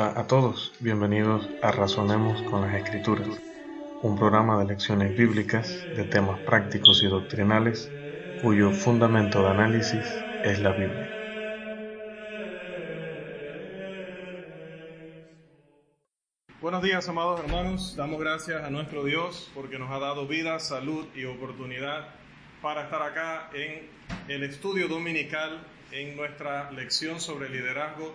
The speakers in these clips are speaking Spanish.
A todos, bienvenidos a Razonemos con las Escrituras, un programa de lecciones bíblicas de temas prácticos y doctrinales cuyo fundamento de análisis es la Biblia. Buenos días, amados hermanos. Damos gracias a nuestro Dios porque nos ha dado vida, salud y oportunidad para estar acá en el estudio dominical en nuestra lección sobre liderazgo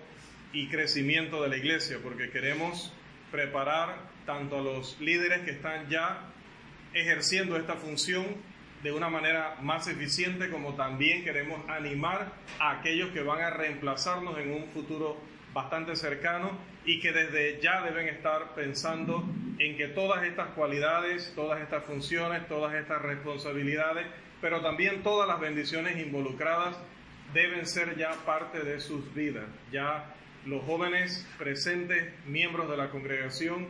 y crecimiento de la iglesia, porque queremos preparar tanto a los líderes que están ya ejerciendo esta función de una manera más eficiente, como también queremos animar a aquellos que van a reemplazarnos en un futuro bastante cercano y que desde ya deben estar pensando en que todas estas cualidades, todas estas funciones, todas estas responsabilidades, pero también todas las bendiciones involucradas deben ser ya parte de sus vidas. Ya los jóvenes presentes, miembros de la congregación,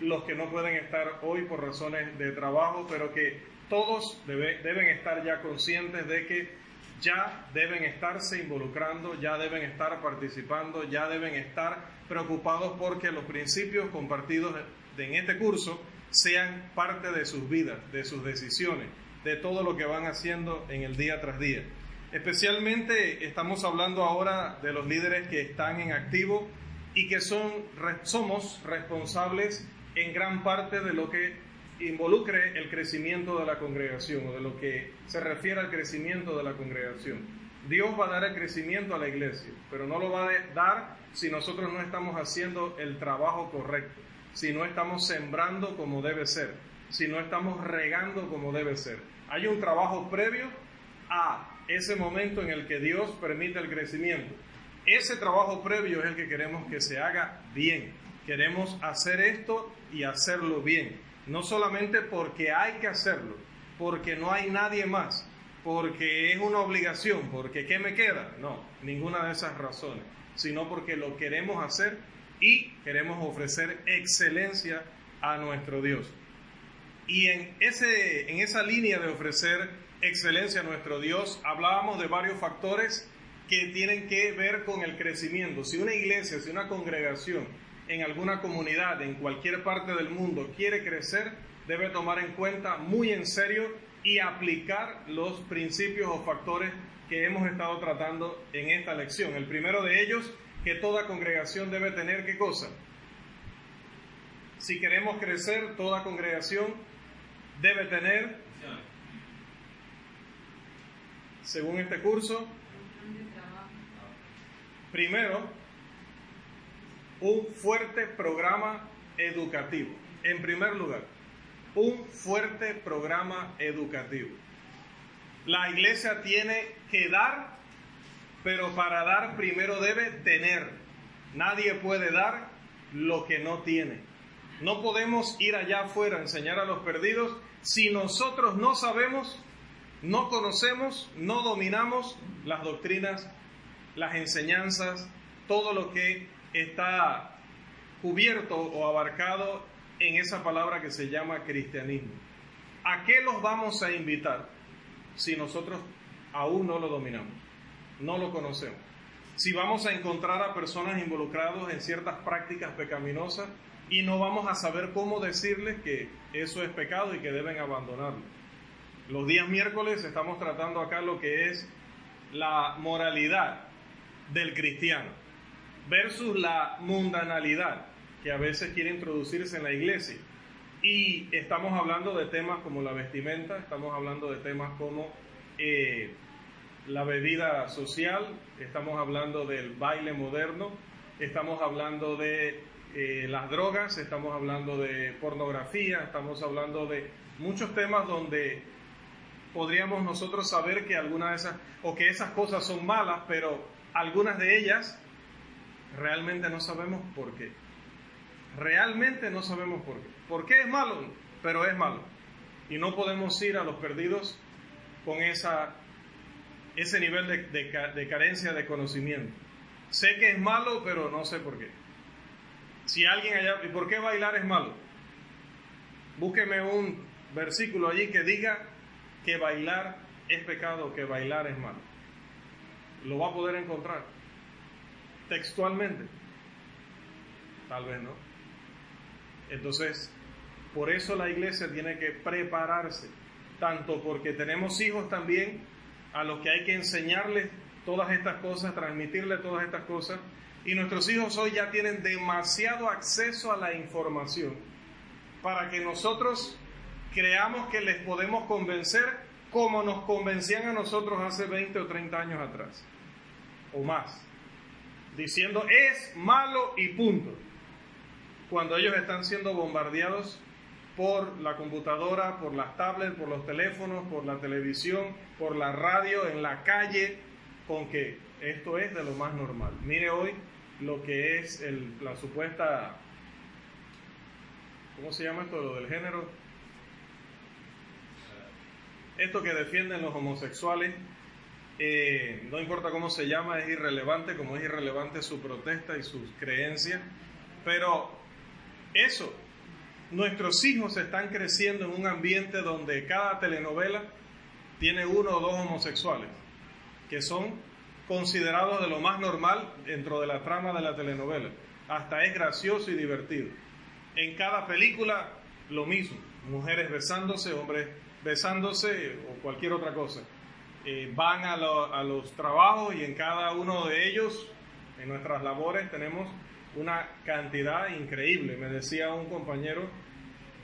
los que no pueden estar hoy por razones de trabajo, pero que todos deben estar ya conscientes de que ya deben estarse involucrando, ya deben estar participando, ya deben estar preocupados porque los principios compartidos en este curso sean parte de sus vidas, de sus decisiones, de todo lo que van haciendo en el día tras día. Especialmente estamos hablando ahora de los líderes que están en activo y que son, somos responsables en gran parte de lo que involucre el crecimiento de la congregación o de lo que se refiere al crecimiento de la congregación. Dios va a dar el crecimiento a la iglesia, pero no lo va a dar si nosotros no estamos haciendo el trabajo correcto, si no estamos sembrando como debe ser, si no estamos regando como debe ser. Hay un trabajo previo a ese momento en el que Dios permite el crecimiento. Ese trabajo previo es el que queremos que se haga bien. Queremos hacer esto y hacerlo bien. No solamente porque hay que hacerlo, porque no hay nadie más, porque es una obligación, porque ¿qué me queda? No, ninguna de esas razones, sino porque lo queremos hacer y queremos ofrecer excelencia a nuestro Dios. Y en, ese, en esa línea de ofrecer excelencia nuestro Dios, hablábamos de varios factores que tienen que ver con el crecimiento. Si una iglesia, si una congregación en alguna comunidad, en cualquier parte del mundo quiere crecer, debe tomar en cuenta muy en serio y aplicar los principios o factores que hemos estado tratando en esta lección. El primero de ellos, que toda congregación debe tener qué cosa. Si queremos crecer, toda congregación debe tener según este curso? Primero, un fuerte programa educativo. En primer lugar, un fuerte programa educativo. La iglesia tiene que dar, pero para dar primero debe tener. Nadie puede dar lo que no tiene. No podemos ir allá afuera a enseñar a los perdidos si nosotros no sabemos no conocemos, no dominamos las doctrinas, las enseñanzas, todo lo que está cubierto o abarcado en esa palabra que se llama cristianismo. ¿A qué los vamos a invitar si nosotros aún no lo dominamos, no lo conocemos? Si vamos a encontrar a personas involucradas en ciertas prácticas pecaminosas y no vamos a saber cómo decirles que eso es pecado y que deben abandonarlo. Los días miércoles estamos tratando acá lo que es la moralidad del cristiano versus la mundanalidad que a veces quiere introducirse en la iglesia. Y estamos hablando de temas como la vestimenta, estamos hablando de temas como eh, la bebida social, estamos hablando del baile moderno, estamos hablando de eh, las drogas, estamos hablando de pornografía, estamos hablando de muchos temas donde podríamos nosotros saber que algunas de esas, o que esas cosas son malas, pero algunas de ellas realmente no sabemos por qué. Realmente no sabemos por qué. ¿Por qué es malo? Pero es malo. Y no podemos ir a los perdidos con esa, ese nivel de, de carencia de conocimiento. Sé que es malo, pero no sé por qué. Si alguien allá, ¿y por qué bailar es malo? Búsqueme un versículo allí que diga que bailar es pecado, que bailar es malo. Lo va a poder encontrar textualmente. Tal vez no. Entonces, por eso la iglesia tiene que prepararse, tanto porque tenemos hijos también a los que hay que enseñarles todas estas cosas, transmitirles todas estas cosas, y nuestros hijos hoy ya tienen demasiado acceso a la información para que nosotros creamos que les podemos convencer como nos convencían a nosotros hace 20 o 30 años atrás, o más, diciendo es malo y punto, cuando ellos están siendo bombardeados por la computadora, por las tablets, por los teléfonos, por la televisión, por la radio, en la calle, con que esto es de lo más normal. Mire hoy lo que es la supuesta, ¿cómo se llama esto? Lo del género. Esto que defienden los homosexuales, eh, no importa cómo se llama, es irrelevante, como es irrelevante su protesta y sus creencias, pero eso, nuestros hijos están creciendo en un ambiente donde cada telenovela tiene uno o dos homosexuales, que son considerados de lo más normal dentro de la trama de la telenovela. Hasta es gracioso y divertido. En cada película lo mismo, mujeres besándose, hombres besándose o cualquier otra cosa. Eh, van a, a los trabajos y en cada uno de ellos, en nuestras labores, tenemos una cantidad increíble. Me decía un compañero,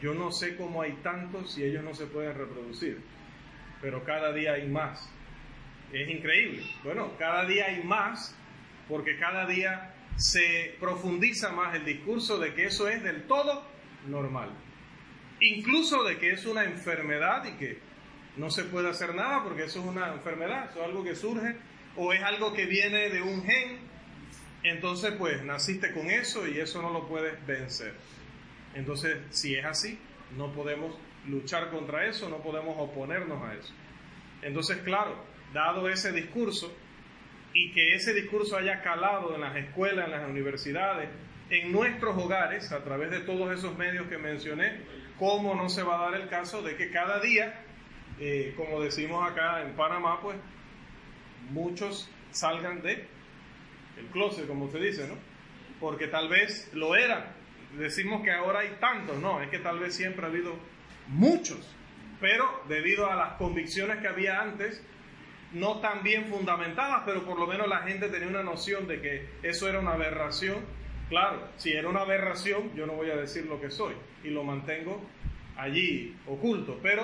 yo no sé cómo hay tantos si ellos no se pueden reproducir, pero cada día hay más. Es increíble. Bueno, cada día hay más porque cada día se profundiza más el discurso de que eso es del todo normal. Incluso de que es una enfermedad y que no se puede hacer nada porque eso es una enfermedad, eso es algo que surge o es algo que viene de un gen. Entonces, pues naciste con eso y eso no lo puedes vencer. Entonces, si es así, no podemos luchar contra eso, no podemos oponernos a eso. Entonces, claro, dado ese discurso y que ese discurso haya calado en las escuelas, en las universidades, en nuestros hogares, a través de todos esos medios que mencioné, ¿cómo no se va a dar el caso de que cada día, eh, como decimos acá en Panamá, pues muchos salgan de el closet, como se dice, ¿no? Porque tal vez lo eran. Decimos que ahora hay tantos, no, es que tal vez siempre ha habido muchos, pero debido a las convicciones que había antes, no tan bien fundamentadas, pero por lo menos la gente tenía una noción de que eso era una aberración. Claro, si era una aberración, yo no voy a decir lo que soy y lo mantengo allí oculto, pero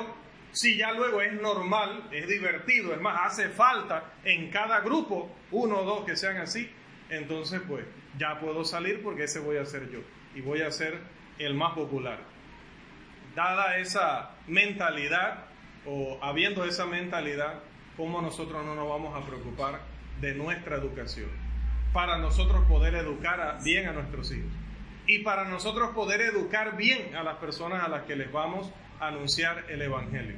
si ya luego es normal, es divertido, es más, hace falta en cada grupo uno o dos que sean así, entonces pues ya puedo salir porque ese voy a ser yo y voy a ser el más popular. Dada esa mentalidad o habiendo esa mentalidad, ¿cómo nosotros no nos vamos a preocupar de nuestra educación? Para nosotros poder educar bien a nuestros hijos y para nosotros poder educar bien a las personas a las que les vamos a anunciar el Evangelio.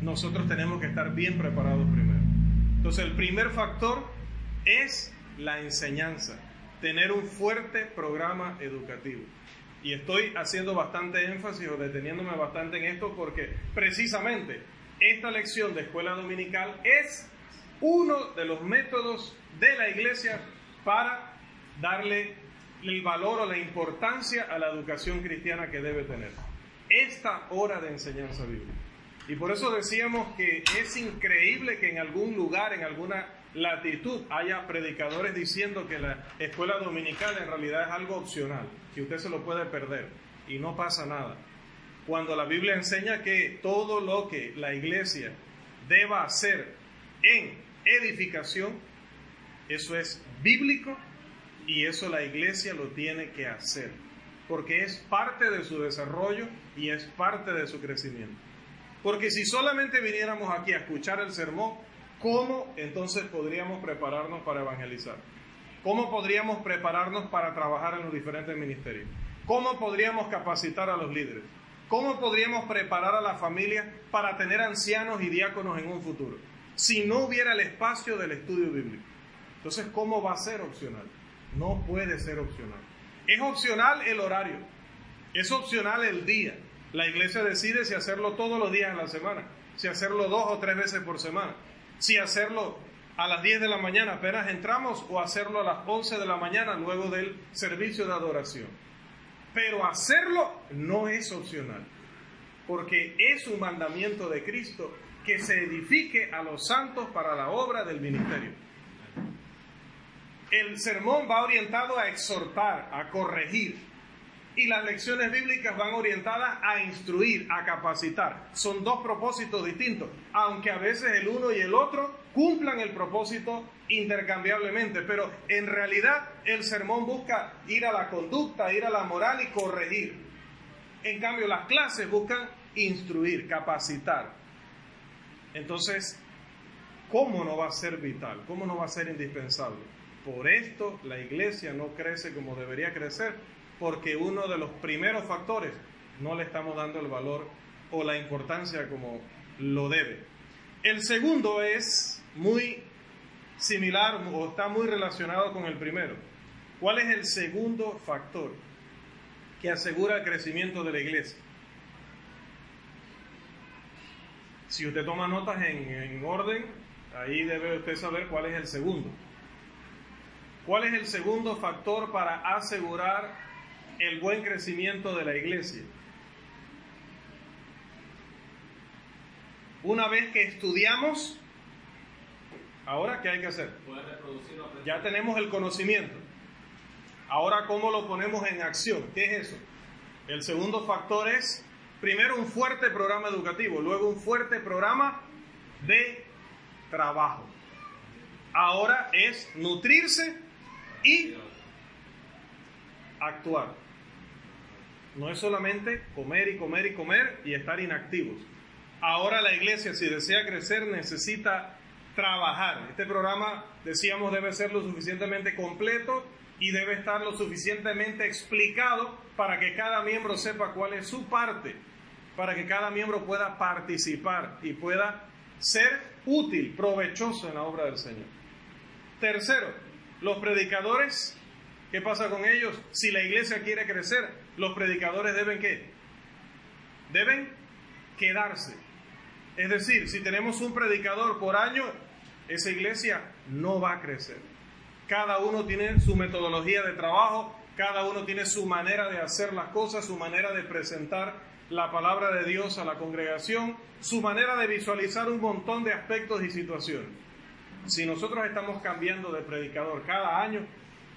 Nosotros tenemos que estar bien preparados primero. Entonces el primer factor es la enseñanza, tener un fuerte programa educativo. Y estoy haciendo bastante énfasis o deteniéndome bastante en esto porque precisamente esta lección de escuela dominical es uno de los métodos de la iglesia para darle el valor o la importancia a la educación cristiana que debe tener. Esta hora de enseñanza bíblica. Y por eso decíamos que es increíble que en algún lugar, en alguna latitud, haya predicadores diciendo que la escuela dominical en realidad es algo opcional, que usted se lo puede perder y no pasa nada cuando la Biblia enseña que todo lo que la iglesia deba hacer en edificación, eso es bíblico y eso la iglesia lo tiene que hacer, porque es parte de su desarrollo y es parte de su crecimiento. Porque si solamente viniéramos aquí a escuchar el sermón, ¿cómo entonces podríamos prepararnos para evangelizar? ¿Cómo podríamos prepararnos para trabajar en los diferentes ministerios? ¿Cómo podríamos capacitar a los líderes? ¿Cómo podríamos preparar a la familia para tener ancianos y diáconos en un futuro? Si no hubiera el espacio del estudio bíblico. Entonces, ¿cómo va a ser opcional? No puede ser opcional. Es opcional el horario. Es opcional el día. La iglesia decide si hacerlo todos los días en la semana, si hacerlo dos o tres veces por semana, si hacerlo a las 10 de la mañana apenas entramos o hacerlo a las 11 de la mañana luego del servicio de adoración. Pero hacerlo no es opcional, porque es un mandamiento de Cristo que se edifique a los santos para la obra del ministerio. El sermón va orientado a exhortar, a corregir, y las lecciones bíblicas van orientadas a instruir, a capacitar. Son dos propósitos distintos, aunque a veces el uno y el otro cumplan el propósito intercambiablemente, pero en realidad el sermón busca ir a la conducta, ir a la moral y corregir. En cambio, las clases buscan instruir, capacitar. Entonces, ¿cómo no va a ser vital? ¿Cómo no va a ser indispensable? Por esto la iglesia no crece como debería crecer, porque uno de los primeros factores no le estamos dando el valor o la importancia como lo debe. El segundo es muy similar o está muy relacionado con el primero. ¿Cuál es el segundo factor que asegura el crecimiento de la iglesia? Si usted toma notas en, en, orden, ahí debe usted saber cuál es el segundo. ¿Cuál es el segundo factor para asegurar el buen crecimiento de la iglesia? Una vez que estudiamos Ahora, ¿qué hay que hacer? Ya tenemos el conocimiento. Ahora, ¿cómo lo ponemos en acción? ¿Qué es eso? El segundo factor es, primero, un fuerte programa educativo, luego un fuerte programa de trabajo. Ahora es nutrirse y actuar. No es solamente comer y comer y comer y estar inactivos. Ahora la iglesia, si desea crecer, necesita trabajar. Este programa, decíamos, debe ser lo suficientemente completo y debe estar lo suficientemente explicado para que cada miembro sepa cuál es su parte, para que cada miembro pueda participar y pueda ser útil, provechoso en la obra del Señor. Tercero, los predicadores, ¿qué pasa con ellos? Si la iglesia quiere crecer, los predicadores deben qué? Deben quedarse. Es decir, si tenemos un predicador por año, esa iglesia no va a crecer. Cada uno tiene su metodología de trabajo, cada uno tiene su manera de hacer las cosas, su manera de presentar la palabra de Dios a la congregación, su manera de visualizar un montón de aspectos y situaciones. Si nosotros estamos cambiando de predicador cada año,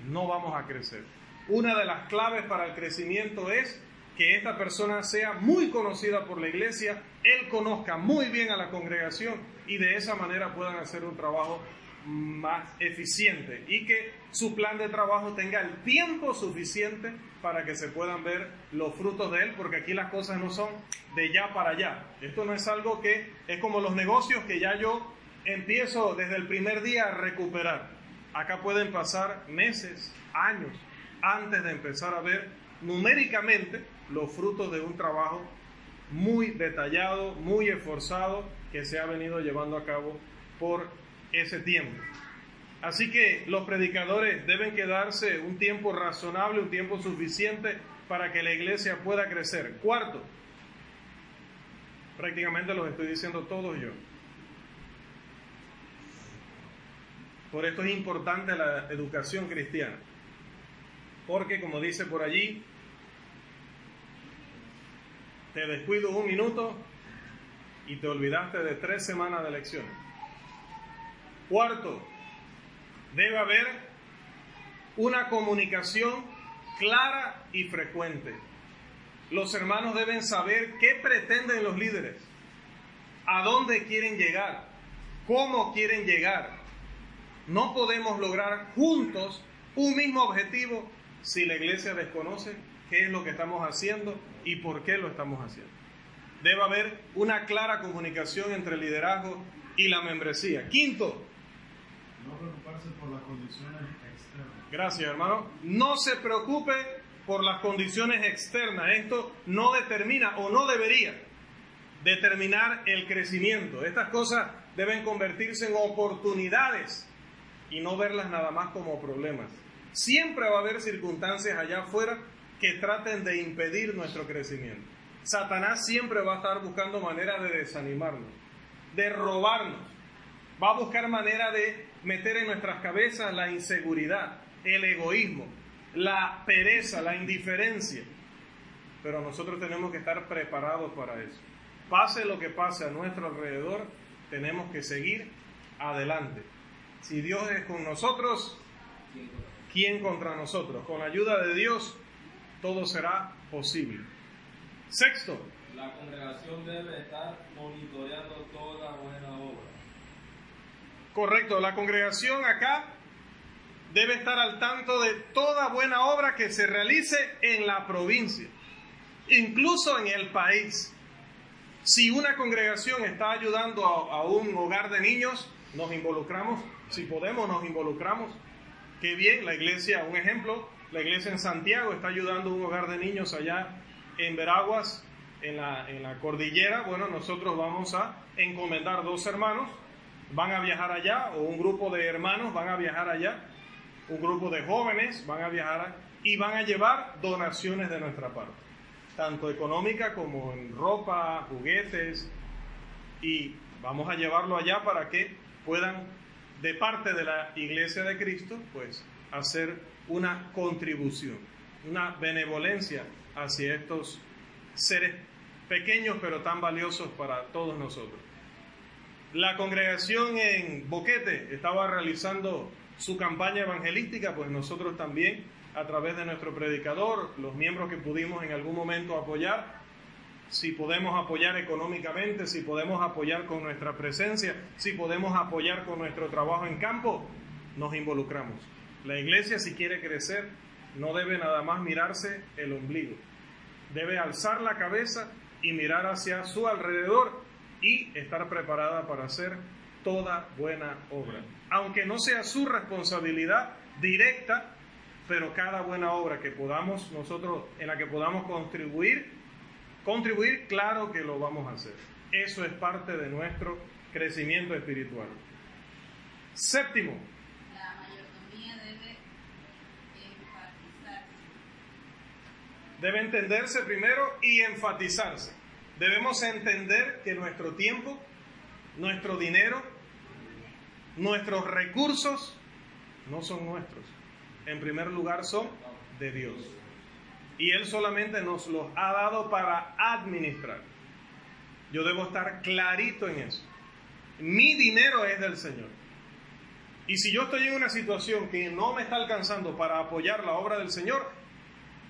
no vamos a crecer. Una de las claves para el crecimiento es que esta persona sea muy conocida por la iglesia, él conozca muy bien a la congregación y de esa manera puedan hacer un trabajo más eficiente y que su plan de trabajo tenga el tiempo suficiente para que se puedan ver los frutos de él, porque aquí las cosas no son de ya para allá. Esto no es algo que es como los negocios que ya yo empiezo desde el primer día a recuperar. Acá pueden pasar meses, años, antes de empezar a ver numéricamente los frutos de un trabajo muy detallado, muy esforzado que se ha venido llevando a cabo por ese tiempo. Así que los predicadores deben quedarse un tiempo razonable, un tiempo suficiente para que la iglesia pueda crecer. Cuarto, prácticamente los estoy diciendo todos yo. Por esto es importante la educación cristiana. Porque como dice por allí, te descuido un minuto y te olvidaste de tres semanas de lecciones. Cuarto, debe haber una comunicación clara y frecuente. Los hermanos deben saber qué pretenden los líderes, a dónde quieren llegar, cómo quieren llegar. No podemos lograr juntos un mismo objetivo si la iglesia desconoce qué es lo que estamos haciendo y por qué lo estamos haciendo. Debe haber una clara comunicación entre el liderazgo y la membresía. Quinto, no preocuparse por las condiciones externas. Gracias, hermano. No se preocupe por las condiciones externas. Esto no determina o no debería determinar el crecimiento. Estas cosas deben convertirse en oportunidades y no verlas nada más como problemas. Siempre va a haber circunstancias allá afuera que traten de impedir nuestro crecimiento. Satanás siempre va a estar buscando maneras de desanimarnos, de robarnos. Va a buscar manera de meter en nuestras cabezas la inseguridad, el egoísmo, la pereza, la indiferencia. Pero nosotros tenemos que estar preparados para eso. Pase lo que pase a nuestro alrededor, tenemos que seguir adelante. Si Dios es con nosotros, ¿quién contra nosotros? Con la ayuda de Dios, todo será posible. Sexto. La congregación debe estar monitoreando toda buena obra. Correcto, la congregación acá debe estar al tanto de toda buena obra que se realice en la provincia, incluso en el país. Si una congregación está ayudando a, a, un hogar de niños, nos involucramos, si podemos nos involucramos. Qué bien, la iglesia, un ejemplo, la iglesia en Santiago está ayudando a un hogar de niños allá en Veraguas, en la, cordillera. Bueno, nosotros vamos a encomendar dos hermanos, van a viajar allá, o un grupo de hermanos van a viajar allá, un grupo de jóvenes van a viajar y van a llevar donaciones de nuestra parte, tanto económica como en ropa, juguetes, y vamos a llevarlo allá para que puedan, de parte de la Iglesia de Cristo, pues hacer una contribución, una benevolencia hacia estos seres pequeños pero tan valiosos para todos nosotros. La congregación en Boquete estaba realizando su campaña evangelística, pues nosotros también, a través de nuestro predicador, los miembros que pudimos en algún momento apoyar, si podemos apoyar económicamente, si podemos apoyar con nuestra presencia, si podemos apoyar con nuestro trabajo en campo, nos involucramos. La iglesia, si quiere crecer, no debe nada más mirarse el ombligo. Debe alzar la cabeza y mirar hacia su alrededor y estar preparada para hacer toda buena obra. Aunque no sea su responsabilidad directa, pero cada buena obra que podamos nosotros, en la que podamos contribuir, contribuir, claro que lo vamos a hacer. Eso es parte de nuestro crecimiento espiritual. Séptimo. La mayordomía debe enfatizarse. Debe entenderse primero y enfatizarse. Debemos entender que nuestro tiempo, nuestro dinero, nuestros recursos no son nuestros. En primer lugar son de Dios. Y Él solamente nos los ha dado para administrar. Yo debo estar clarito en eso. Mi dinero es del Señor. Y si yo estoy en una situación que no me está alcanzando para apoyar la obra del Señor,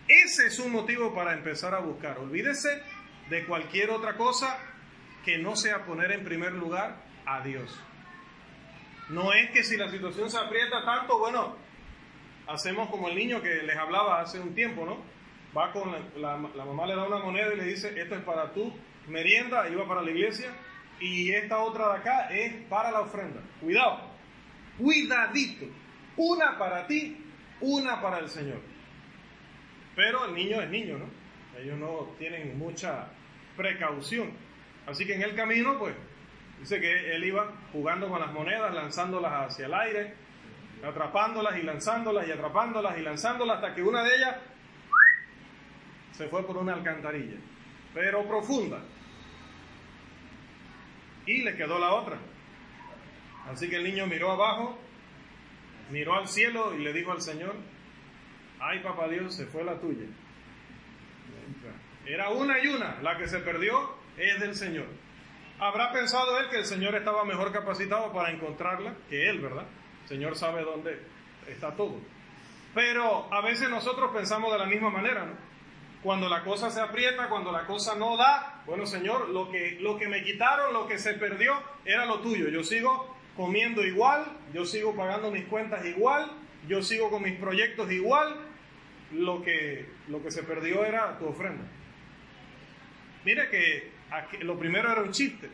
ese es un motivo para empezar a buscar. Olvídese de cualquier otra cosa que no sea poner en primer lugar a Dios. No es que si la situación se aprieta tanto, bueno, hacemos como el niño que les hablaba hace un tiempo, ¿no? Va con la, mamá le da una moneda y le dice, esto es para tu merienda, iba para la iglesia, y esta otra de acá es para la ofrenda. Cuidado, cuidadito. Una para ti, una para el Señor. Pero el niño es niño, ¿no? Ellos no tienen mucha precaución. Así que en el camino, pues, dice que él iba jugando con las monedas, lanzándolas hacia el aire, atrapándolas y lanzándolas y atrapándolas y lanzándolas hasta que una de ellas se fue por una alcantarilla, pero profunda. Y le quedó la otra. Así que el niño miró abajo, miró al cielo y le dijo al Señor, ay papá Dios, se fue la tuya. Era una y una, la que se perdió es del Señor. Habrá pensado él que el Señor estaba mejor capacitado para encontrarla que él, ¿verdad? El Señor sabe dónde está todo. Pero a veces nosotros pensamos de la misma manera, ¿no? Cuando la cosa se aprieta, cuando la cosa no da, bueno Señor, lo que, lo que me quitaron, lo que se perdió, era lo tuyo. Yo sigo comiendo igual, yo sigo pagando mis cuentas igual, yo sigo con mis proyectos igual, lo que, lo que se perdió era tu ofrenda. Mire que lo primero era un chiste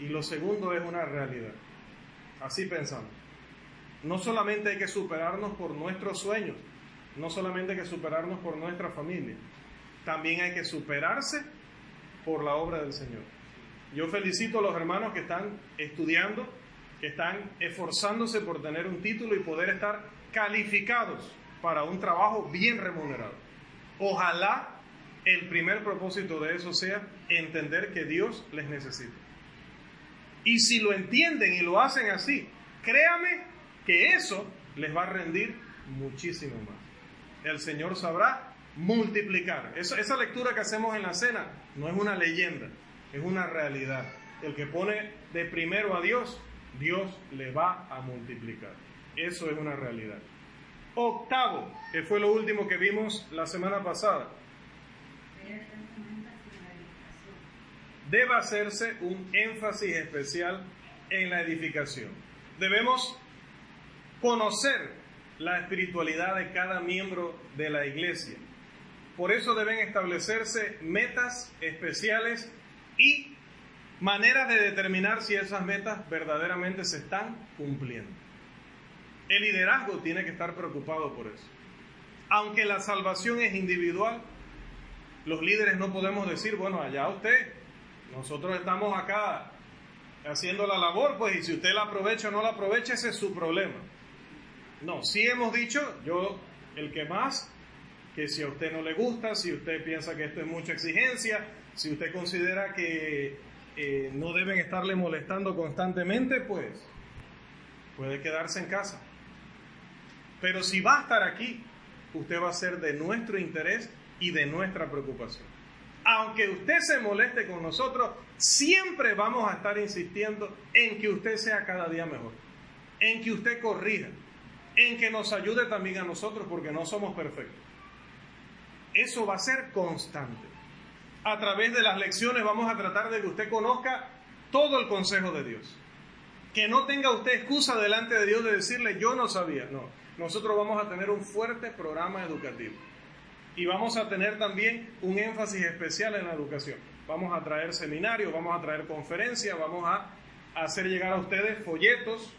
y lo segundo es una realidad. Así pensamos. No solamente hay que superarnos por nuestros sueños, no solamente hay que superarnos por nuestra familia, también hay que superarse por la obra del Señor. Yo felicito a los hermanos que están estudiando, que están esforzándose por tener un título y poder estar calificados para un trabajo bien remunerado. Ojalá el primer propósito de eso sea entender que Dios les necesita. Y si lo entienden y lo hacen así, créame que eso les va a rendir muchísimo más. El Señor sabrá multiplicar. esa lectura que hacemos en la cena no es una leyenda, es una realidad. El que pone de primero a Dios, Dios le va a multiplicar. Eso es una realidad. Octavo, que fue lo último que vimos la semana pasada. Debe hacerse un énfasis especial en la edificación. Debemos conocer la espiritualidad de cada miembro de la iglesia. Por eso deben establecerse metas especiales y maneras de determinar si esas metas verdaderamente se están cumpliendo. El liderazgo tiene que estar preocupado por eso. Aunque la salvación es individual, los líderes no podemos decir, bueno, allá usted, nosotros estamos acá haciendo la labor, pues, y si usted la aprovecha o no la aprovecha, ese es su problema. No, sí hemos dicho, yo, el que más, si a usted no le gusta, si usted piensa que esto es mucha exigencia, si usted considera que eh, no deben estarle molestando constantemente, pues puede quedarse en casa. Pero si va a estar aquí, usted va a ser de nuestro interés y de nuestra preocupación. Aunque usted se moleste con nosotros, siempre vamos a estar insistiendo en que usted sea cada día mejor, en que usted corrija, en que nos ayude también a nosotros porque no somos perfectos. Eso va a ser constante. A través de las lecciones vamos a tratar de que usted conozca todo el consejo de Dios. Que no tenga usted excusa delante de Dios de decirle yo no sabía. No, nosotros vamos a tener un fuerte programa educativo. Y vamos a tener también un énfasis especial en la educación. Vamos a traer seminarios, vamos a traer conferencias, vamos a hacer llegar a ustedes folletos,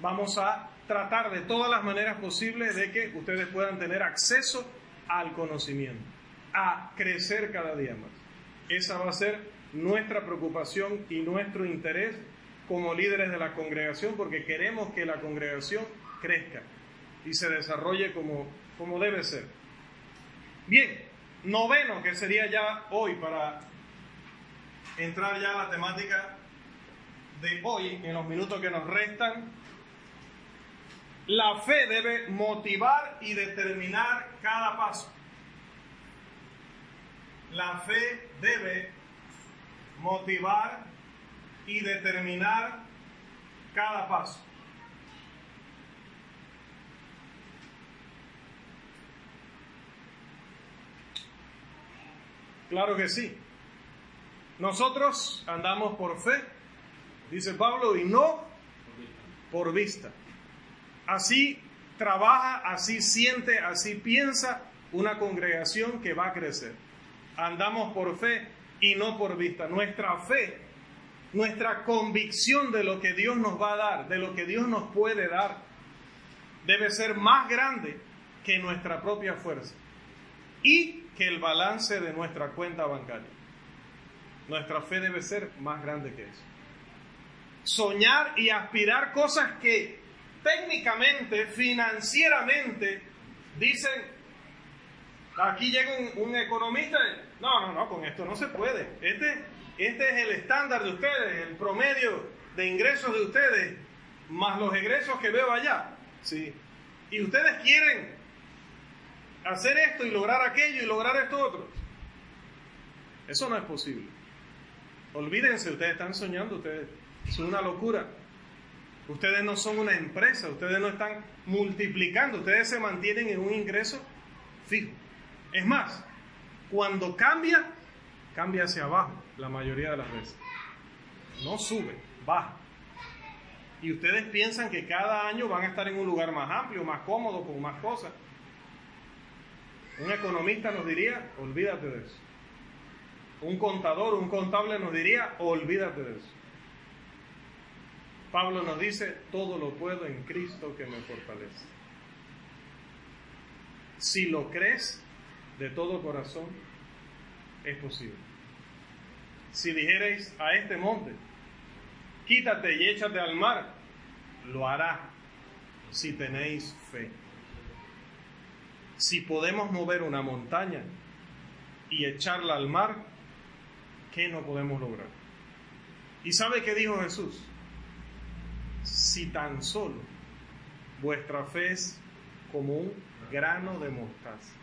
vamos a tratar de todas las maneras posibles de que ustedes puedan tener acceso al conocimiento, a crecer cada día más. Esa va a ser nuestra preocupación y nuestro interés como líderes de la congregación porque queremos que la congregación crezca y se desarrolle como, como debe ser. Bien, noveno, que sería ya hoy para entrar ya a la temática de hoy, en los minutos que nos restan. La fe debe motivar y determinar cada paso. La fe debe motivar y determinar cada paso. Claro que sí. Nosotros andamos por fe, dice Pablo, y no por vista. Así trabaja, así siente, así piensa una congregación que va a crecer. Andamos por fe y no por vista. Nuestra fe, nuestra convicción de lo que Dios nos va a dar, de lo que Dios nos puede dar, debe ser más grande que nuestra propia fuerza. Y que el balance de nuestra cuenta bancaria. Nuestra fe debe ser más grande que eso. Soñar y aspirar cosas que técnicamente, financieramente, dicen, aquí llega un, economista, no, no, no, con esto no se puede. Este, este es el estándar de ustedes, el promedio de ingresos de ustedes, más los egresos que veo allá. ¿sí? Y ustedes quieren hacer esto y lograr aquello y lograr esto otro. Eso no es posible. Olvídense, ustedes están soñando, ustedes, es una locura. Ustedes no son una empresa, ustedes no están multiplicando, ustedes se mantienen en un ingreso fijo. Es más, Cuando cambia, cambia hacia abajo la mayoría de las veces. No sube, baja. Y ustedes piensan que cada año van a estar en un lugar más amplio, más cómodo, con más cosas. Un economista nos diría, olvídate de eso. Un contador, un contable nos diría, olvídate de eso. Pablo nos dice, todo lo puedo en Cristo que me fortalece. Si lo crees de todo corazón, es posible. Si dijerais a este monte, quítate y échate al mar, lo hará si tenéis fe. Si podemos mover una montaña y echarla al mar, ¿qué no podemos lograr? ¿Y sabe qué dijo Jesús? Si tan solo vuestra fe es como un grano de mostaza.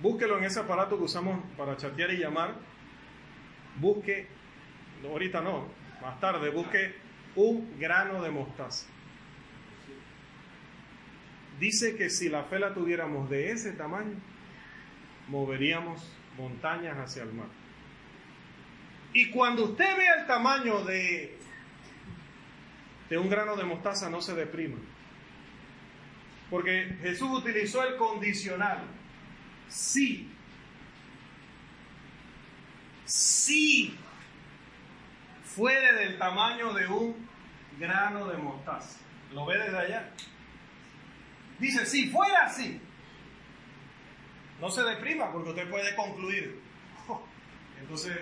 Búsquelo en ese aparato que usamos para chatear y llamar. Busque, ahorita no, más tarde, busque un grano de mostaza. Dice que si la fe la tuviéramos de ese tamaño, moveríamos montañas hacia el mar. Y cuando usted vea el tamaño de, de un grano de mostaza, no se deprima. Porque Jesús utilizó el condicional. Sí. Sí. Fuere del tamaño de un grano de mostaza. ¿Lo ve desde allá? Dice, si fuera así, no se deprima porque usted puede concluir. Entonces,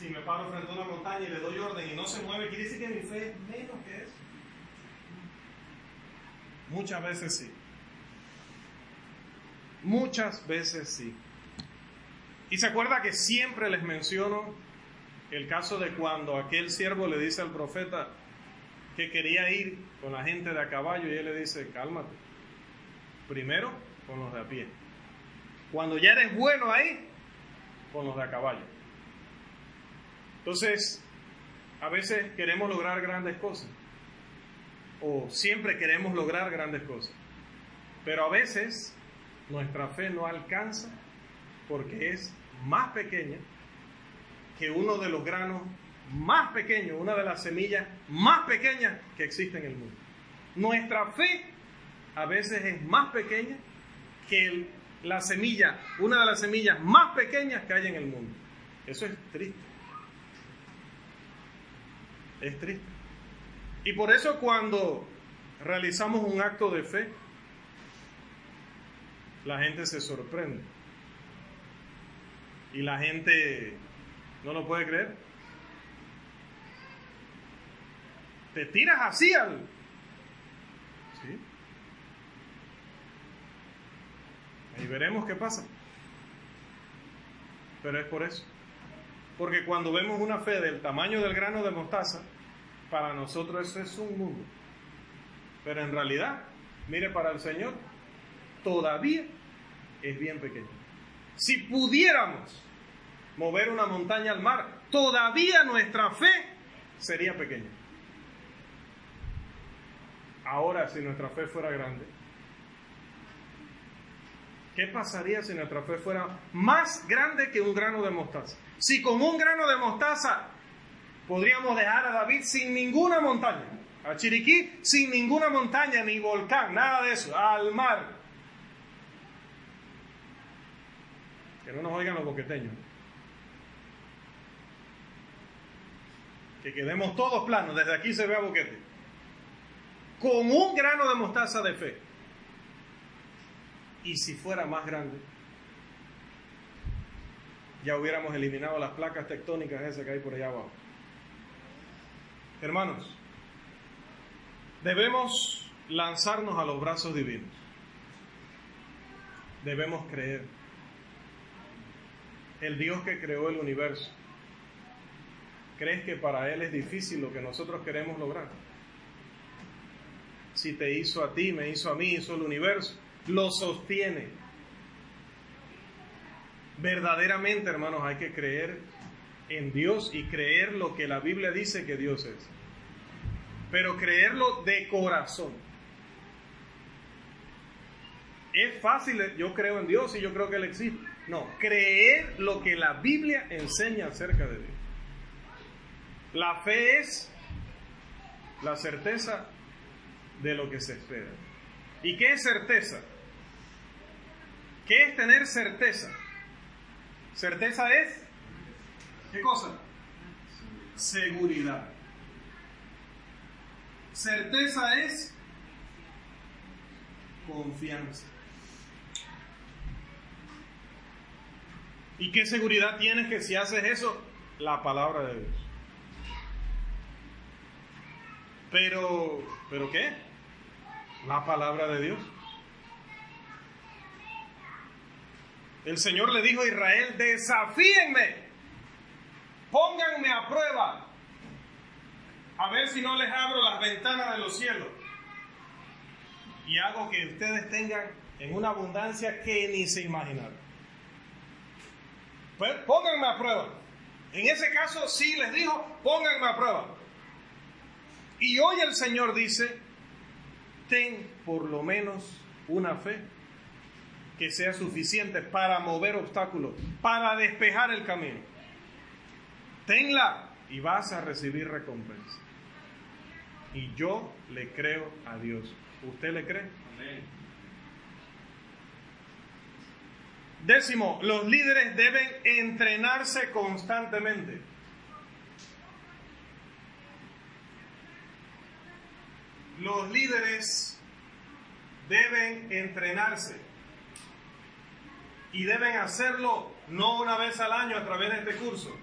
si me paro frente a una montaña y le doy orden y no se mueve, quiere decir que mi fe es menos que eso. Muchas veces sí. Muchas veces sí. Y se acuerda que siempre les menciono el caso de cuando aquel siervo le dice al profeta que quería ir con la gente de a caballo y él le dice, cálmate. Primero con los de a pie. Cuando ya eres bueno ahí, con los de a caballo. Entonces, a veces queremos lograr grandes cosas. O siempre queremos lograr grandes cosas. Pero a veces nuestra fe no alcanza porque es más pequeña que uno de los granos más pequeños, una de las semillas más pequeñas que existen en el mundo. Nuestra fe a veces es más pequeña que la semilla, una de las semillas más pequeñas que hay en el mundo. Eso es triste. Es triste. Y por eso cuando realizamos un acto de fe, la gente se sorprende. Y la gente no lo puede creer. Te tiras así al... ¿Sí? Y veremos qué pasa. Pero es por eso. Porque cuando vemos una fe del tamaño del grano de mostaza, para nosotros eso es un mundo. Pero en realidad, mire, para el Señor, todavía es bien pequeño. Si pudiéramos mover una montaña al mar, todavía nuestra fe sería pequeña. Ahora, si nuestra fe fuera grande, ¿qué pasaría si nuestra fe fuera más grande que un grano de mostaza? Si con un grano de mostaza podríamos dejar a David sin ninguna montaña, a Chiriquí sin ninguna montaña, ni volcán, nada de eso, al mar. Que no nos oigan los boqueteños. Que quedemos todos planos, desde aquí se ve a boquete. Con un grano de mostaza de fe. Y si fuera más grande, ya hubiéramos eliminado las placas tectónicas esas que hay por allá abajo. Hermanos, debemos lanzarnos a los brazos divinos. Debemos creer. El Dios que creó el universo. ¿Crees que para Él es difícil lo que nosotros queremos lograr? Si te hizo a ti, me hizo a mí, hizo el universo, lo sostiene. Verdaderamente, hermanos, hay que creer en Dios y creer lo que la Biblia dice que Dios es. Pero creerlo de corazón. es fácil, yo creo en Dios y yo creo que Él existe. No, creer lo que la Biblia enseña acerca de Dios. La fe es la certeza de lo que se espera. ¿Y qué es certeza? ¿Qué es tener certeza? Certeza es, ¿qué cosa? Seguridad. Certeza es confianza. ¿Y qué seguridad tienes que si haces eso? La palabra de Dios. Pero, ¿pero qué? La palabra de Dios. El Señor le dijo a Israel, desafíenme, pónganme a prueba, a ver si no les abro las ventanas de los cielos y hago que ustedes tengan en una abundancia que ni se imaginaron. Pues pónganme a prueba. En ese caso sí les dijo, pónganme a prueba. Y hoy el Señor dice, ten por lo menos una fe que sea suficiente para mover obstáculos, para despejar el camino. Tenla y vas a recibir recompensa. Y yo le creo a Dios. ¿Usted le cree? Décimo, los líderes deben entrenarse constantemente. Los líderes deben entrenarse y deben hacerlo no una vez al año a través de este curso.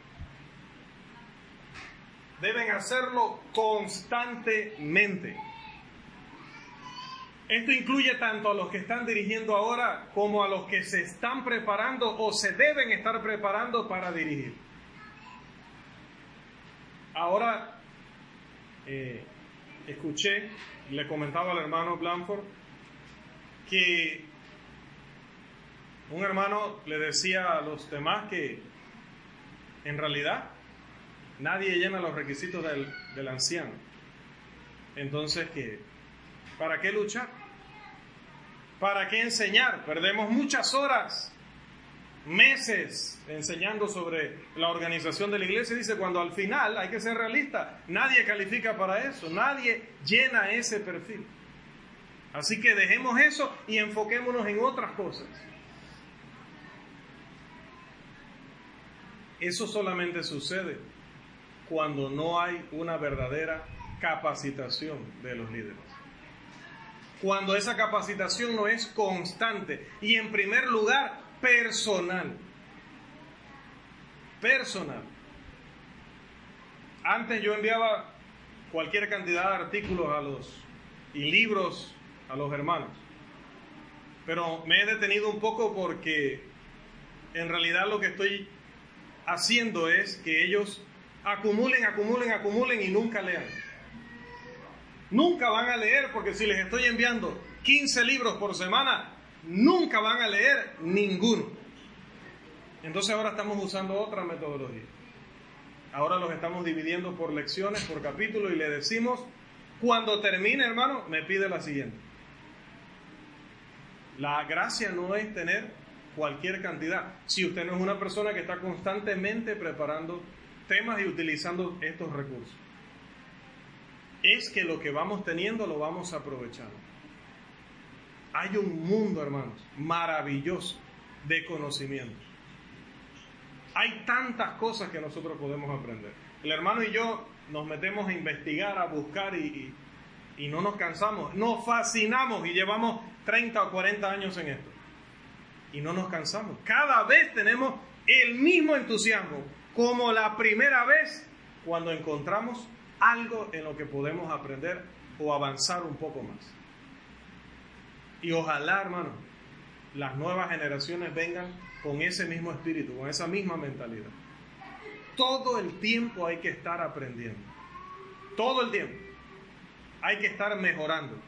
Deben hacerlo constantemente. Esto incluye tanto a los que están dirigiendo ahora como a los que se están preparando o se deben estar preparando para dirigir. Ahora, eh, escuché, le comentaba al hermano Blanford, que un hermano le decía a los demás que en realidad nadie llena los requisitos del, anciano. Entonces, que ¿Para qué luchar? ¿Para qué enseñar? Perdemos muchas horas, meses enseñando sobre la organización de la iglesia. Dice, cuando al final, hay que ser realista, nadie califica para eso, nadie llena ese perfil. Así que dejemos eso y enfoquémonos en otras cosas. Eso solamente sucede cuando no hay una verdadera capacitación de los líderes cuando esa capacitación no es constante y en primer lugar personal. Personal. Antes yo enviaba cualquier cantidad de artículos a los y libros a los hermanos. Pero me he detenido un poco porque en realidad lo que estoy haciendo es que ellos acumulen, acumulen, acumulen y nunca lean. Nunca van a leer porque si les estoy enviando 15 libros por semana, nunca van a leer ninguno. Entonces ahora estamos usando otra metodología. Ahora los estamos dividiendo por lecciones, por capítulo y le decimos, cuando termine hermano, me pide la siguiente. La gracia no es tener cualquier cantidad. Si usted no es una persona que está constantemente preparando temas y utilizando estos recursos es que lo que vamos teniendo lo vamos aprovechando. Hay un mundo, hermanos, maravilloso de conocimiento. Hay tantas cosas que nosotros podemos aprender. El hermano y yo nos metemos a investigar, a buscar y, y, no nos cansamos. Nos fascinamos y llevamos 30 o 40 años en esto. Y no nos cansamos. Cada vez tenemos el mismo entusiasmo como la primera vez cuando encontramos algo en lo que podemos aprender o avanzar un poco más. Y ojalá, hermano, las nuevas generaciones vengan con ese mismo espíritu, con esa misma mentalidad. Todo el tiempo hay que estar aprendiendo. Todo el tiempo. Hay que estar mejorando.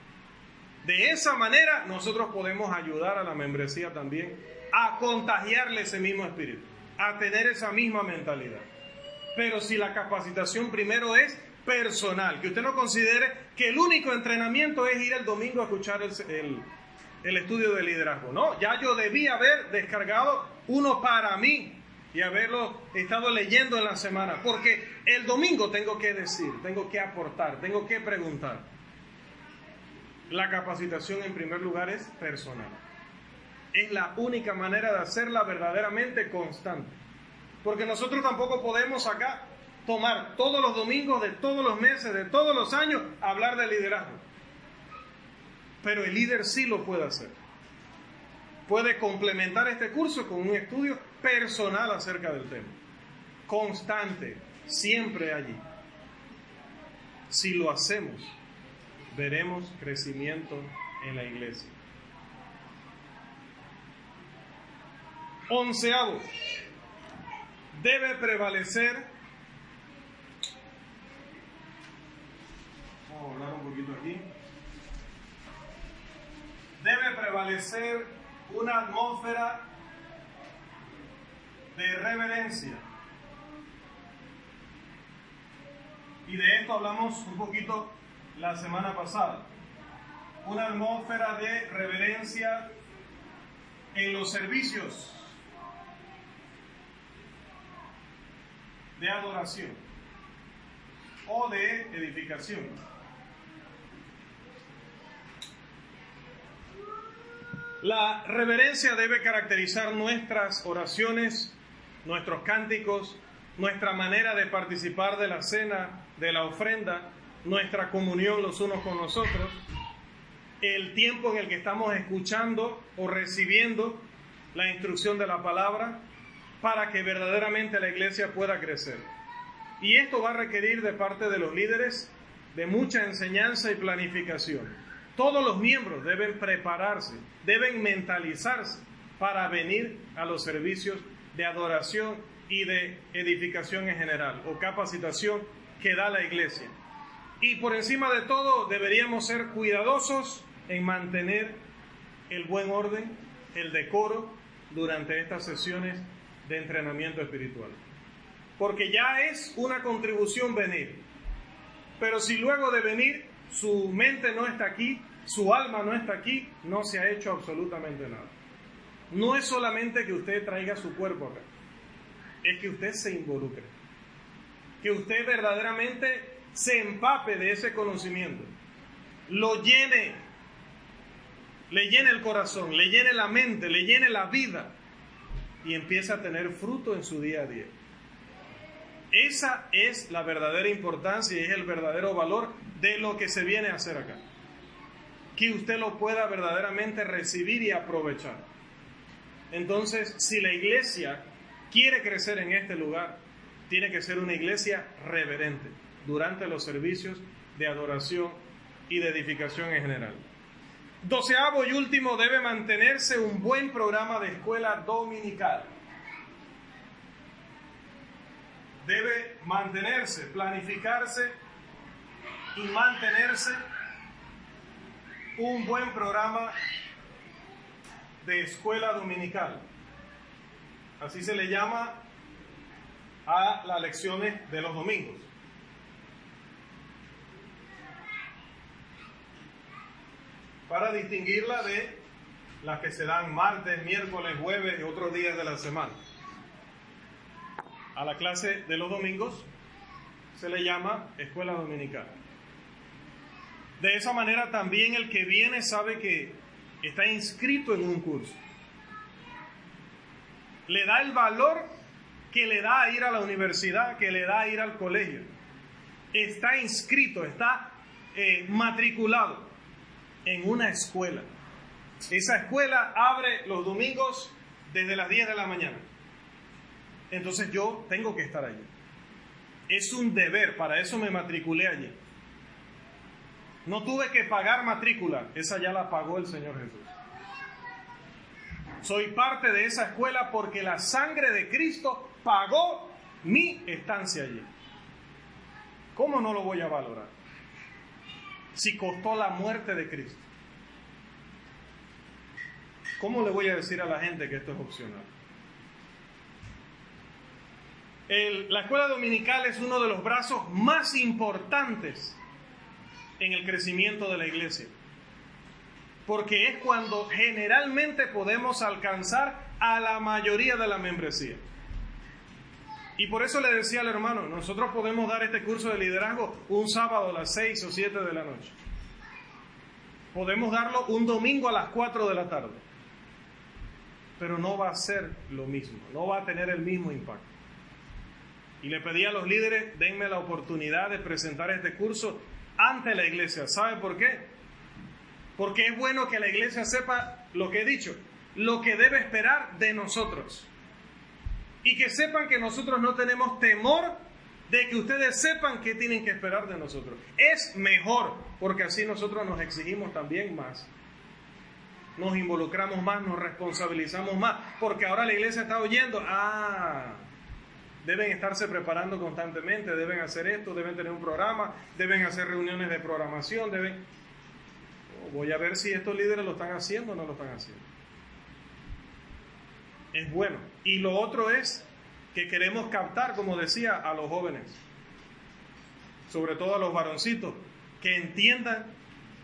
De esa manera nosotros podemos ayudar a la membresía también a contagiarle ese mismo espíritu, a tener esa misma mentalidad. Pero si la capacitación primero es personal, que usted no considere que el único entrenamiento es ir el domingo a escuchar el, el estudio de liderazgo. No, ya yo debí haber descargado uno para mí y haberlo estado leyendo en la semana, porque el domingo tengo que decir, tengo que aportar, tengo que preguntar. La capacitación en primer lugar es personal. Es la única manera de hacerla verdaderamente constante. Porque nosotros tampoco podemos acá tomar todos los domingos de todos los meses, de todos los años, hablar de liderazgo. Pero el líder sí lo puede hacer. Puede complementar este curso con un estudio personal acerca del tema. Constante, siempre allí. Si lo hacemos, veremos crecimiento en la iglesia. Onceavo, debe prevalecer. Vamos a hablar un poquito aquí. Debe prevalecer una atmósfera de reverencia. Y de esto hablamos un poquito la semana pasada. Una atmósfera de reverencia en los servicios de adoración o de edificación. La reverencia debe caracterizar nuestras oraciones, nuestros cánticos, nuestra manera de participar de la cena, de la ofrenda, nuestra comunión los unos con los otros, el tiempo en el que estamos escuchando o recibiendo la instrucción de la palabra para que verdaderamente la iglesia pueda crecer. Y esto va a requerir de parte de los líderes de mucha enseñanza y planificación. Todos los miembros deben prepararse, deben mentalizarse para venir a los servicios de adoración y de edificación en general o capacitación que da la iglesia. Y por encima de todo deberíamos ser cuidadosos en mantener el buen orden, el decoro durante estas sesiones de entrenamiento espiritual. Porque ya es una contribución venir. Pero si luego de venir su mente no está aquí, su alma no está aquí, no se ha hecho absolutamente nada. No es solamente que usted traiga su cuerpo acá, es que usted se involucre, que usted verdaderamente se empape de ese conocimiento, lo llene, le llene el corazón, le llene la mente, le llene la vida y empieza a tener fruto en su día a día. Esa es la verdadera importancia y es el verdadero valor de lo que se viene a hacer acá. Que usted lo pueda verdaderamente recibir y aprovechar. Entonces, si la iglesia quiere crecer en este lugar, tiene que ser una iglesia reverente durante los servicios de adoración y de edificación en general. Doceavo y último, debe mantenerse un buen programa de escuela dominical. Debe mantenerse, planificarse y mantenerse un buen programa de escuela dominical. Así se le llama a las lecciones de los domingos. Para distinguirla de las que se dan martes, miércoles, jueves y otros días de la semana. A la clase de los domingos se le llama escuela dominical. De esa manera también el que viene sabe que está inscrito en un curso. Le da el valor que le da a ir a la universidad, que le da a ir al colegio. Está inscrito, está eh, matriculado en una escuela. Esa escuela abre los domingos desde las 10 de la mañana. Entonces yo tengo que estar allí. Es un deber, para eso me matriculé allí. No tuve que pagar matrícula, esa ya la pagó el Señor Jesús. Soy parte de esa escuela porque la sangre de Cristo pagó mi estancia allí. ¿Cómo no lo voy a valorar? Si costó la muerte de Cristo. ¿Cómo le voy a decir a la gente que esto es opcional? la escuela dominical es uno de los brazos más importantes en el crecimiento de la iglesia. porque es cuando generalmente podemos alcanzar a la mayoría de la membresía. Y por eso le decía al hermano, nosotros podemos dar este curso de liderazgo un sábado a las 6 o 7 de la noche. Podemos darlo un domingo a las 4 de la tarde. Pero no va a ser lo mismo, no va a tener el mismo impacto. Y le pedí a los líderes, denme la oportunidad de presentar este curso ante la iglesia. ¿Sabe por qué? Porque es bueno que la iglesia sepa lo que he dicho, lo que debe esperar de nosotros y que sepan que nosotros no tenemos temor de que ustedes sepan qué tienen que esperar de nosotros. Es mejor, porque así nosotros nos exigimos también más. Nos involucramos más, nos responsabilizamos más, porque ahora la iglesia está oyendo, ah, deben estarse preparando constantemente, deben hacer esto, deben tener un programa, deben hacer reuniones de programación, deben... Voy a ver si estos líderes lo están haciendo o no lo están haciendo es bueno. Y lo otro es que queremos captar, como decía, a los jóvenes, sobre todo a los varoncitos, que entiendan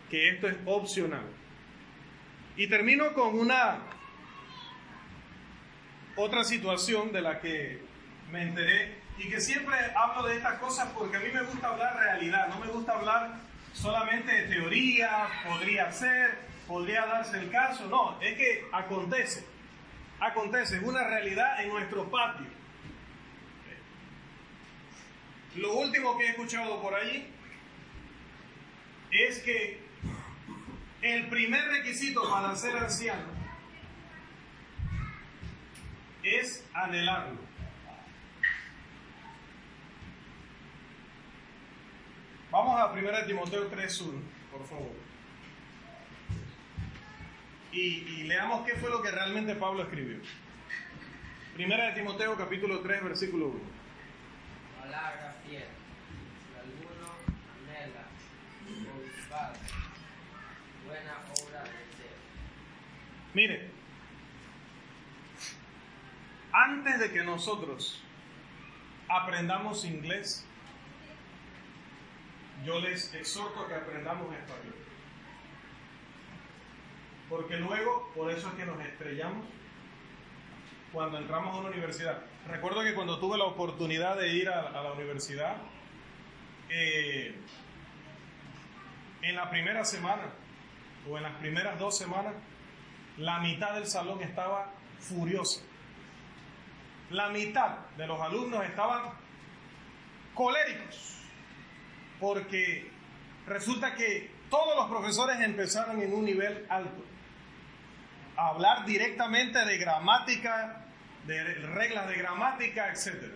que esto es opcional. Y termino con una otra situación de la que me enteré y que siempre hablo de estas cosas porque a mí me gusta hablar realidad, no me gusta hablar solamente de teoría, podría ser, podría darse el caso, no, es que acontece acontece, es una realidad en nuestro patio. Lo último que he escuchado por allí es que el primer requisito para ser anciano es anhelarlo. Vamos a 1 Timoteo 3.1, por favor y, leamos qué fue lo que realmente Pablo escribió. Primera de Timoteo capítulo 3 versículo 1. Palabra fiel. Si alguno anhela buena obra de ser. Mire, antes de que nosotros aprendamos inglés, yo les exhorto a que aprendamos español. Porque luego, por eso es que nos estrellamos cuando entramos a una universidad. Recuerdo que cuando tuve la oportunidad de ir a, la universidad, eh, en la primera semana o en las primeras dos semanas, la mitad del salón estaba furiosa. La mitad de los alumnos estaban coléricos porque resulta que todos los profesores empezaron en un nivel alto hablar directamente de gramática, de reglas de gramática, etc.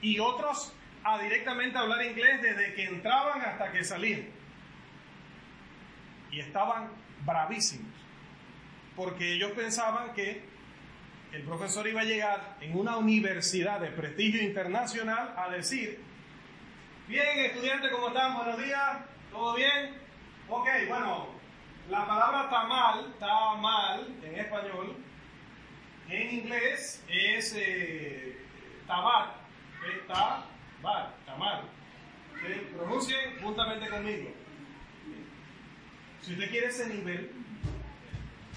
Y otros a directamente hablar inglés desde que entraban hasta que salían. Y estaban bravísimos, porque ellos pensaban que el profesor iba a llegar en una universidad de prestigio internacional a decir, bien estudiante, ¿cómo están? Buenos días, ¿todo bien? Ok, bueno, la palabra tamal, tamal en español, en inglés es eh, tabat, tabat, tamal. Pronuncien juntamente conmigo. Si usted quiere ese nivel,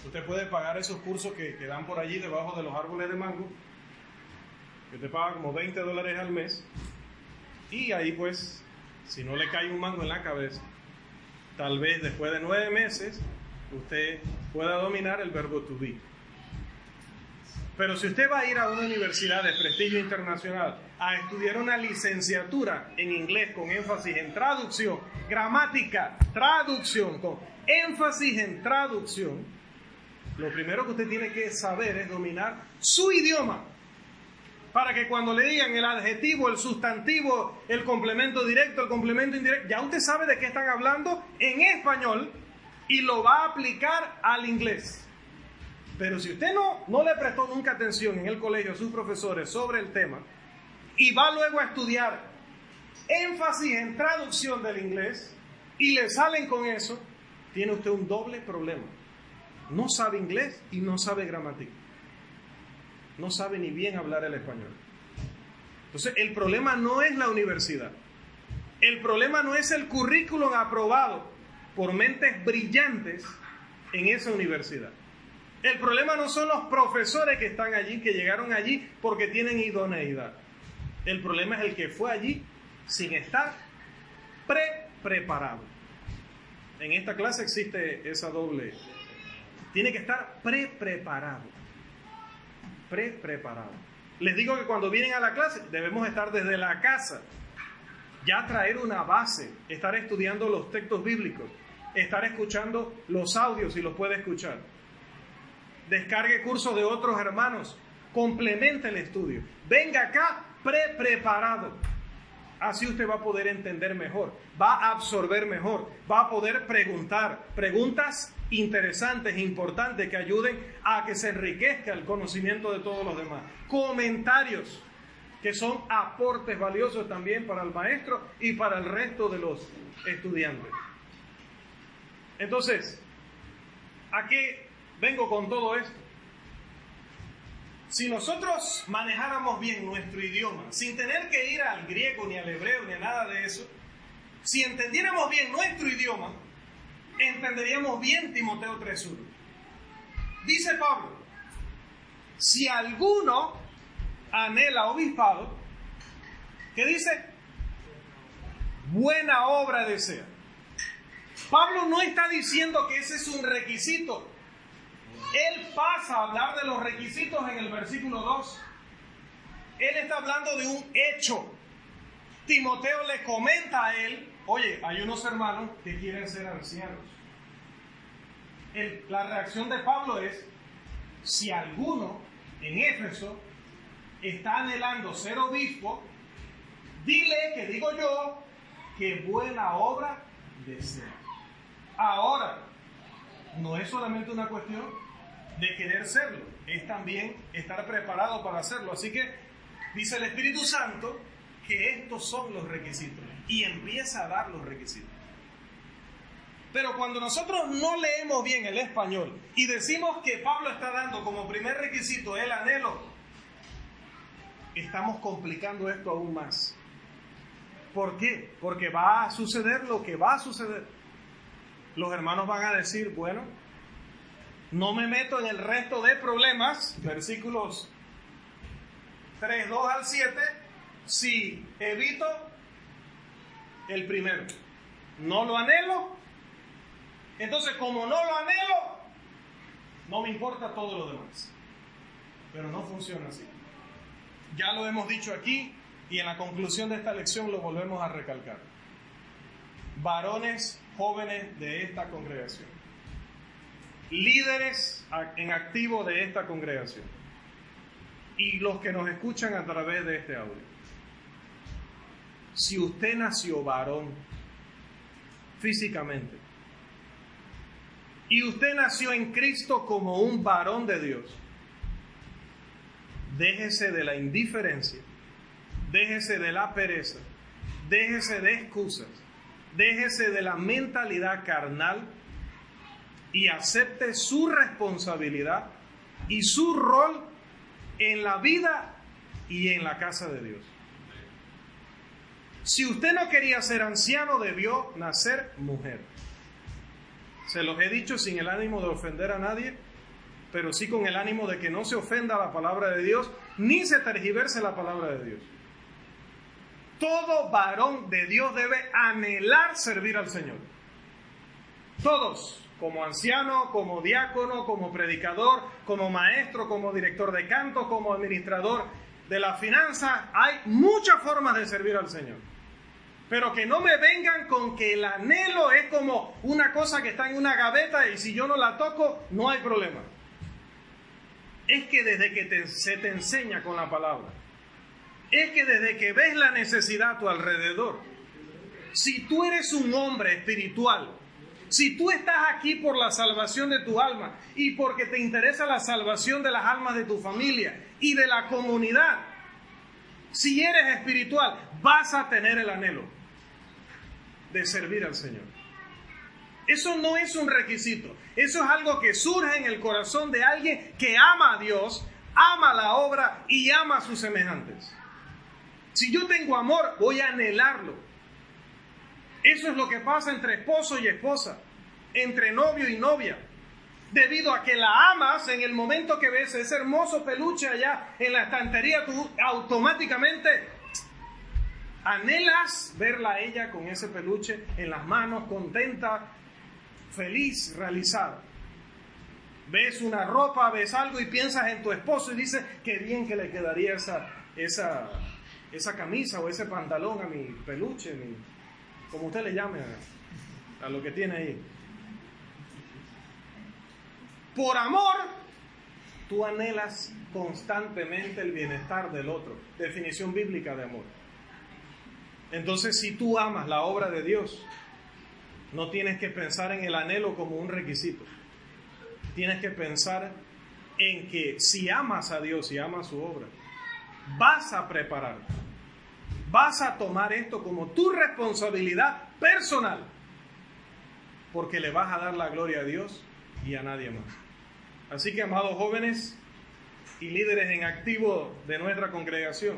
usted puede pagar esos cursos que, que dan por allí debajo de los árboles de mango, que te pagan como 20 dólares al mes, y ahí pues, si no le cae un mango en la cabeza, tal vez después de nueve meses usted pueda dominar el verbo to be. Pero si usted va a ir a una universidad de prestigio internacional a estudiar una licenciatura en inglés con énfasis en traducción, gramática, traducción, con énfasis en traducción, lo primero que usted tiene que saber es dominar su idioma para que cuando le digan el adjetivo, el sustantivo, el complemento directo, el complemento indirecto, ya usted sabe de qué están hablando en español y lo va a aplicar al inglés. Pero si usted no, no le prestó nunca atención en el colegio a sus profesores sobre el tema y va luego a estudiar énfasis en traducción del inglés y le salen con eso, tiene usted un doble problema. No sabe inglés y no sabe gramática no sabe ni bien hablar el español. Entonces, el problema no es la universidad. El problema no es el currículum aprobado por mentes brillantes en esa universidad. El problema no son los profesores que están allí, que llegaron allí porque tienen idoneidad. El problema es el que fue allí sin estar pre-preparado. En esta clase existe esa doble. Tiene que estar pre-preparado. Pre-preparado. Les digo que cuando vienen a la clase debemos estar desde la casa. Ya traer una base, estar estudiando los textos bíblicos, estar escuchando los audios si los puede escuchar descargue cursos de otros hermanos, complemente el estudio. Venga acá pre-preparado. Así usted va a poder entender mejor, va a absorber mejor, va a poder preguntar preguntas interesantes, importantes, que ayuden a que se enriquezca el conocimiento de todos los demás. Comentarios que son aportes valiosos también para el maestro y para el resto de los estudiantes. Entonces, aquí vengo con todo esto? Si nosotros manejáramos bien nuestro idioma, sin tener que ir al griego, ni al hebreo, ni a nada de eso, si entendiéramos bien nuestro idioma, entenderíamos bien Timoteo 3.1. Dice Pablo, si alguno anhela obispado, ¿qué dice? Buena obra desea. Pablo no está diciendo que ese es un requisito él pasa a hablar de los requisitos en el versículo 2. Él está hablando de un hecho. Timoteo le comenta a él, oye, hay unos hermanos que quieren ser ancianos. la reacción de Pablo es, si alguno en Éfeso está anhelando ser obispo, dile que digo yo que buena obra desea. Ahora, no es solamente una cuestión de querer serlo, es también estar preparado para hacerlo. Así que dice el Espíritu Santo que estos son los requisitos y empieza a dar los requisitos. Pero cuando nosotros no leemos bien el español y decimos que Pablo está dando como primer requisito el anhelo, estamos complicando esto aún más. ¿Por qué? Porque va a suceder lo que va a suceder. Los hermanos van a decir, bueno, no me meto en el resto de problemas, versículos 3, 2 al 7, si evito el primero. No lo anhelo. Entonces, como no lo anhelo, no me importa todo lo demás. Pero no funciona así. Ya lo hemos dicho aquí y en la conclusión de esta lección lo volvemos a recalcar. Varones jóvenes de esta congregación líderes en activo de esta congregación y los que nos escuchan a través de este audio. Si usted nació varón físicamente y usted nació en Cristo como un varón de Dios, déjese de la indiferencia, déjese de la pereza, déjese de excusas, déjese de la mentalidad carnal y acepte su responsabilidad y su rol en la vida y en la casa de Dios. Si usted no quería ser anciano, debió nacer mujer. Se los he dicho sin el ánimo de ofender a nadie, pero sí con el ánimo de que no se ofenda la palabra de Dios, ni se tergiverse la palabra de Dios. Todo varón de Dios debe anhelar servir al Señor. Todos como anciano, como diácono, como predicador, como maestro, como director de canto, como administrador de la finanza. Hay muchas formas de servir al Señor. Pero que no me vengan con que el anhelo es como una cosa que está en una gaveta y si yo no la toco, no hay problema. Es que desde que se te enseña con la palabra, es que desde que ves la necesidad a tu alrededor, si tú eres un hombre espiritual, si tú estás aquí por la salvación de tu alma y porque te interesa la salvación de las almas de tu familia y de la comunidad, si eres espiritual, vas a tener el anhelo de servir al Señor. Eso no es un requisito, eso es algo que surge en el corazón de alguien que ama a Dios, ama la obra y ama a sus semejantes. Si yo tengo amor, voy a anhelarlo. Eso es lo que pasa entre esposo y esposa, entre novio y novia. debido a que la amas en el momento que ves ese hermoso peluche allá en la estantería, tú automáticamente anhelas verla a ella con ese peluche en las manos, contenta, feliz, realizada. Ves una ropa, ves algo y piensas en tu esposo y dices, qué bien que le quedaría esa, esa, esa camisa o ese pantalón a mi peluche, como usted le llame a, a lo que tiene ahí. Por amor, tú anhelas constantemente el bienestar del otro. Definición bíblica de amor. Entonces, si tú amas la obra de Dios, no tienes que pensar en el anhelo como un requisito. Tienes que pensar en que si amas a Dios y amas su obra, vas a preparar, vas a tomar esto como tu responsabilidad personal, porque le vas a dar la gloria a Dios y a nadie más. Así que, amados jóvenes y líderes en activo de nuestra congregación,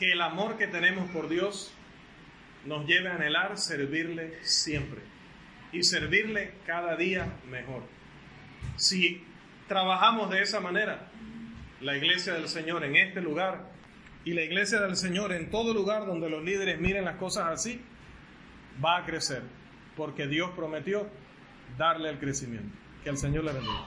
que el amor que tenemos por Dios nos lleve a anhelar servirle siempre y servirle cada día mejor. Si trabajamos de esa manera, la iglesia del Señor en este lugar y la iglesia del Señor en todo lugar donde los líderes miren las cosas así, va a crecer, porque Dios prometió darle el crecimiento. Que el Señor le bendiga.